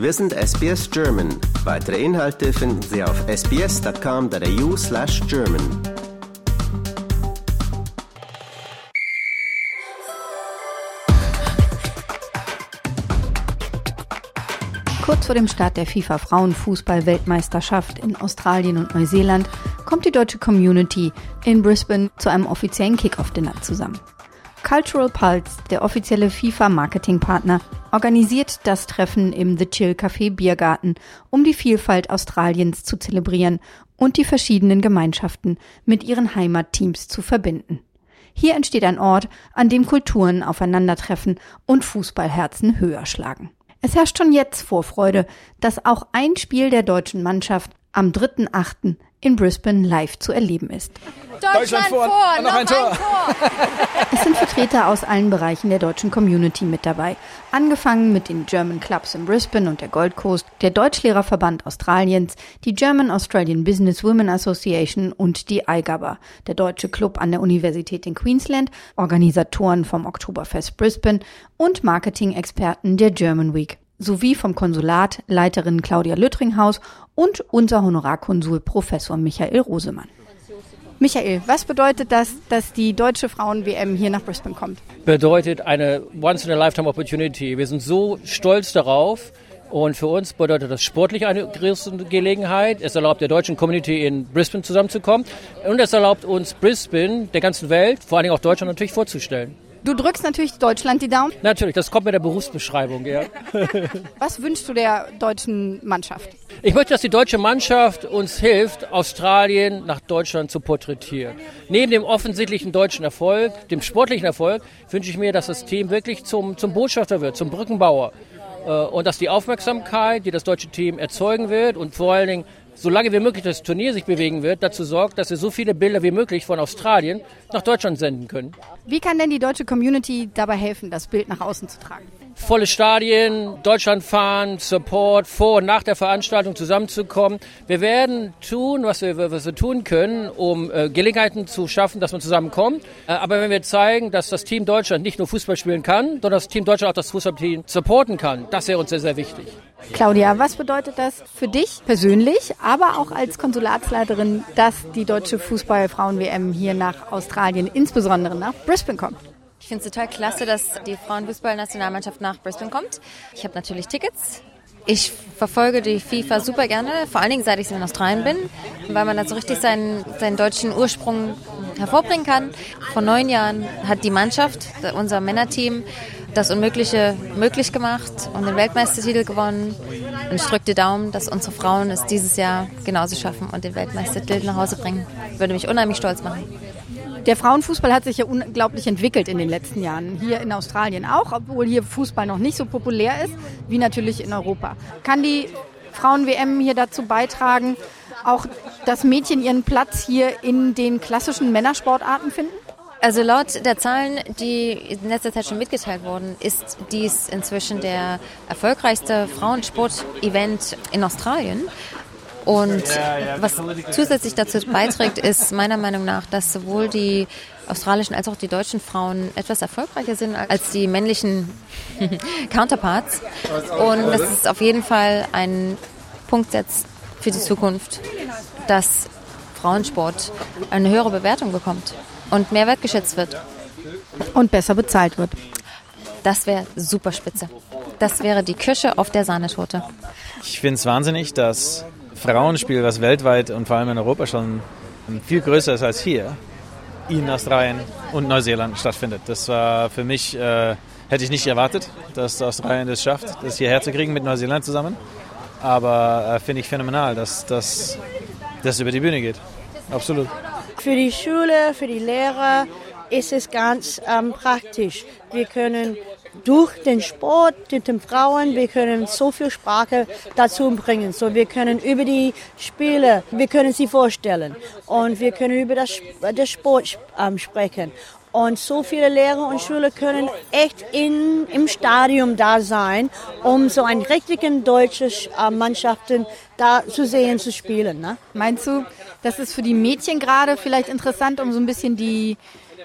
Wir sind SBS German. Weitere Inhalte finden Sie auf sbs.com.au slash German. Kurz vor dem Start der FIFA Frauenfußball-Weltmeisterschaft in Australien und Neuseeland kommt die deutsche Community in Brisbane zu einem offiziellen Kick-Off-Dinner zusammen. Cultural Pulse, der offizielle FIFA-Marketingpartner, organisiert das Treffen im The Chill Café Biergarten, um die Vielfalt Australiens zu zelebrieren und die verschiedenen Gemeinschaften mit ihren Heimatteams zu verbinden. Hier entsteht ein Ort, an dem Kulturen aufeinandertreffen und Fußballherzen höher schlagen. Es herrscht schon jetzt Vorfreude, dass auch ein Spiel der deutschen Mannschaft am 3.8. in Brisbane live zu erleben ist. Deutschland, vor, vor noch, ein, Tor. Tor. Es sind Vertreter aus allen Bereichen der deutschen Community mit dabei. Angefangen mit den German Clubs in Brisbane und der Gold Coast, der Deutschlehrerverband Australiens, die German Australian Business Women Association und die IGABA, der deutsche Club an der Universität in Queensland, Organisatoren vom Oktoberfest Brisbane und Marketing-Experten der German Week sowie vom Konsulat Leiterin Claudia Lüttringhaus und unser Honorarkonsul Professor Michael Rosemann. Michael, was bedeutet das, dass die deutsche Frauen-WM hier nach Brisbane kommt? Bedeutet eine Once-in-a-Lifetime-Opportunity. Wir sind so stolz darauf. Und für uns bedeutet das sportlich eine große Gelegenheit. Es erlaubt der deutschen Community in Brisbane zusammenzukommen. Und es erlaubt uns Brisbane, der ganzen Welt, vor allen Dingen auch Deutschland natürlich vorzustellen. Du drückst natürlich Deutschland die Daumen. Natürlich, das kommt mit der Berufsbeschreibung, ja. Was wünschst du der deutschen Mannschaft? Ich möchte, dass die deutsche Mannschaft uns hilft, Australien nach Deutschland zu porträtieren. Neben dem offensichtlichen deutschen Erfolg, dem sportlichen Erfolg, wünsche ich mir, dass das Team wirklich zum, zum Botschafter wird, zum Brückenbauer. Äh, und dass die Aufmerksamkeit, die das deutsche Team erzeugen wird und vor allen Dingen solange wie möglich das Turnier sich bewegen wird, dazu sorgt, dass wir so viele Bilder wie möglich von Australien nach Deutschland senden können. Wie kann denn die deutsche Community dabei helfen, das Bild nach außen zu tragen? Volle Stadien, Deutschland fahren, Support, vor und nach der Veranstaltung zusammenzukommen. Wir werden tun, was wir, was wir tun können, um äh, Gelegenheiten zu schaffen, dass man zusammenkommt. Äh, aber wenn wir zeigen, dass das Team Deutschland nicht nur Fußball spielen kann, sondern das Team Deutschland auch das Fußballteam supporten kann, das wäre uns sehr, sehr wichtig. Claudia, was bedeutet das für dich persönlich, aber auch als Konsulatsleiterin, dass die deutsche Fußballfrauen-WM hier nach Australien, insbesondere nach Brisbane kommt? Ich finde es total klasse, dass die Frauenfußballnationalmannschaft nach Brisbane kommt. Ich habe natürlich Tickets. Ich verfolge die FIFA super gerne, vor allen Dingen seit ich in Australien bin, weil man da so richtig seinen, seinen deutschen Ursprung hervorbringen kann. Vor neun Jahren hat die Mannschaft, unser Männerteam, das Unmögliche möglich gemacht und den Weltmeistertitel gewonnen. Und ich drücke die Daumen, dass unsere Frauen es dieses Jahr genauso schaffen und den Weltmeistertitel nach Hause bringen. Würde mich unheimlich stolz machen. Der Frauenfußball hat sich ja unglaublich entwickelt in den letzten Jahren. Hier in Australien auch, obwohl hier Fußball noch nicht so populär ist, wie natürlich in Europa. Kann die Frauen-WM hier dazu beitragen, auch dass Mädchen ihren Platz hier in den klassischen Männersportarten finden? Also laut der Zahlen, die in letzter Zeit schon mitgeteilt wurden, ist dies inzwischen der erfolgreichste Frauensport-Event in Australien. Und was zusätzlich dazu beiträgt, ist meiner Meinung nach, dass sowohl die australischen als auch die deutschen Frauen etwas erfolgreicher sind als die männlichen Counterparts. Und das ist auf jeden Fall ein Punkt setzt für die Zukunft, dass Frauensport eine höhere Bewertung bekommt und mehr wertgeschätzt wird. Und besser bezahlt wird. Das wäre super spitze. Das wäre die Kirsche auf der Sahnetorte. Ich finde es wahnsinnig, dass Frauenspiel, was weltweit und vor allem in Europa schon viel größer ist als hier, in Australien und Neuseeland stattfindet. Das war für mich, äh, hätte ich nicht erwartet, dass Australien das schafft, das hierher zu kriegen mit Neuseeland zusammen. Aber äh, finde ich phänomenal, dass das über die Bühne geht. Absolut. Für die Schule, für die Lehrer ist es ganz ähm, praktisch. Wir können durch den Sport mit den Frauen, wir können so viel Sprache dazu bringen. So, wir können über die Spiele, wir können sie vorstellen und wir können über das, das Sport ähm, sprechen. Und so viele Lehrer und Schüler können echt in, im Stadium da sein, um so ein richtigen deutsches äh, Mannschaften da zu sehen, zu spielen. Ne? Meinst du, das ist für die Mädchen gerade vielleicht interessant, um so ein bisschen die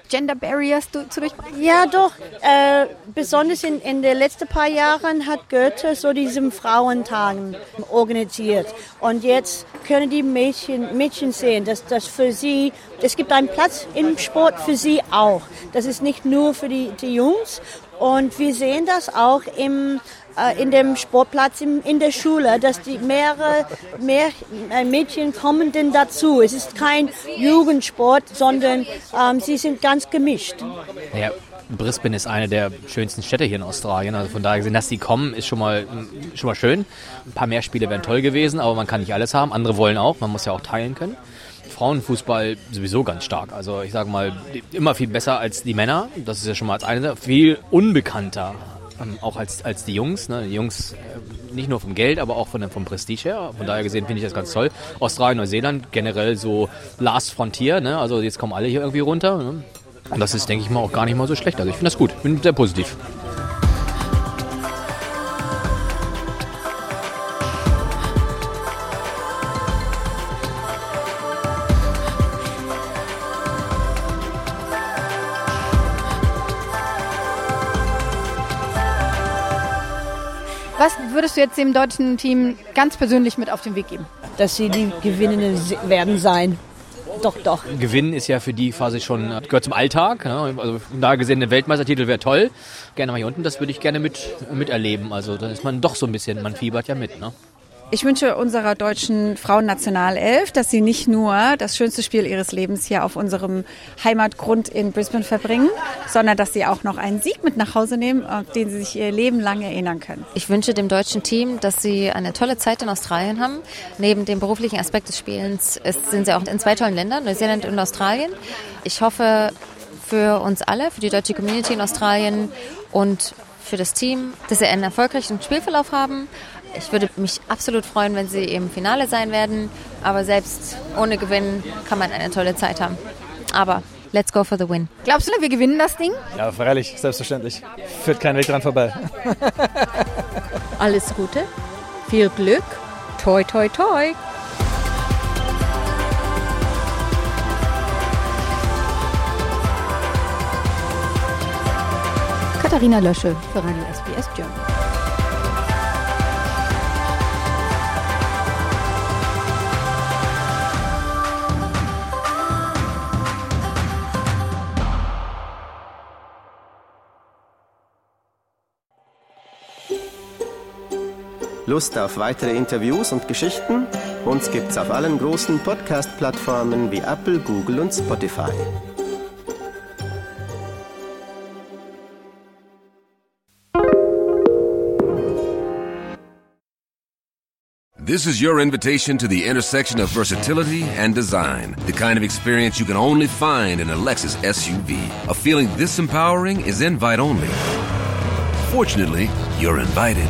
Gender Barriers zu durchbrechen? Ja, doch. Äh, besonders in, in den letzten paar Jahren hat Goethe so diesen Frauentagen organisiert. Und jetzt können die Mädchen, Mädchen sehen, dass das für sie, es gibt einen Platz im Sport für sie auch. Das ist nicht nur für die, die Jungs. Und wir sehen das auch im äh, in dem Sportplatz in, in der Schule, dass die mehrere mehr äh, Mädchen kommen denn dazu. Es ist kein Jugendsport, sondern ähm, sie sind ganz gemischt. Ja. Brisbane ist eine der schönsten Städte hier in Australien. Also von daher gesehen, dass die kommen, ist schon mal, schon mal schön. Ein paar mehr Spiele wären toll gewesen, aber man kann nicht alles haben. Andere wollen auch, man muss ja auch teilen können. Frauenfußball sowieso ganz stark. Also ich sage mal, immer viel besser als die Männer. Das ist ja schon mal als eine. Viel unbekannter ähm, auch als, als die Jungs. Ne? Die Jungs äh, nicht nur vom Geld, aber auch von, vom Prestige her. Von daher gesehen finde ich das ganz toll. Australien, Neuseeland generell so Last Frontier. Ne? Also jetzt kommen alle hier irgendwie runter. Ne? Und das ist, denke ich mal, auch gar nicht mal so schlecht. Also ich finde das gut. Bin sehr positiv. Was würdest du jetzt dem deutschen Team ganz persönlich mit auf den Weg geben? Dass sie die Gewinnenden werden sein. Doch, doch. Gewinnen ist ja für die quasi schon, gehört zum Alltag. Ne? Also da gesehen, ein Weltmeistertitel wäre toll. Gerne mal hier unten, das würde ich gerne mit, miterleben. Also dann ist man doch so ein bisschen, man fiebert ja mit. Ne? Ich wünsche unserer deutschen Frauennationalelf, dass sie nicht nur das schönste Spiel ihres Lebens hier auf unserem Heimatgrund in Brisbane verbringen, sondern dass sie auch noch einen Sieg mit nach Hause nehmen, auf den sie sich ihr Leben lang erinnern können. Ich wünsche dem deutschen Team, dass sie eine tolle Zeit in Australien haben. Neben dem beruflichen Aspekt des Spielens sind sie auch in zwei tollen Ländern, Neuseeland und Australien. Ich hoffe für uns alle, für die deutsche Community in Australien und für das Team, dass sie einen erfolgreichen Spielverlauf haben ich würde mich absolut freuen, wenn sie im Finale sein werden. Aber selbst ohne Gewinn kann man eine tolle Zeit haben. Aber let's go for the win. Glaubst du, wir gewinnen das Ding? Ja, freilich, selbstverständlich. Führt kein Weg dran vorbei. Alles Gute, viel Glück, toi toi toi. Katharina Lösche für Radio SBS German. Lust auf weitere Interviews und Geschichten? Uns gibt's auf allen großen Podcast-Plattformen wie Apple, Google und Spotify. This is your invitation to the intersection of versatility and design. The kind of experience you can only find in a Lexus SUV. A feeling this empowering is invite only. Fortunately, you're invited.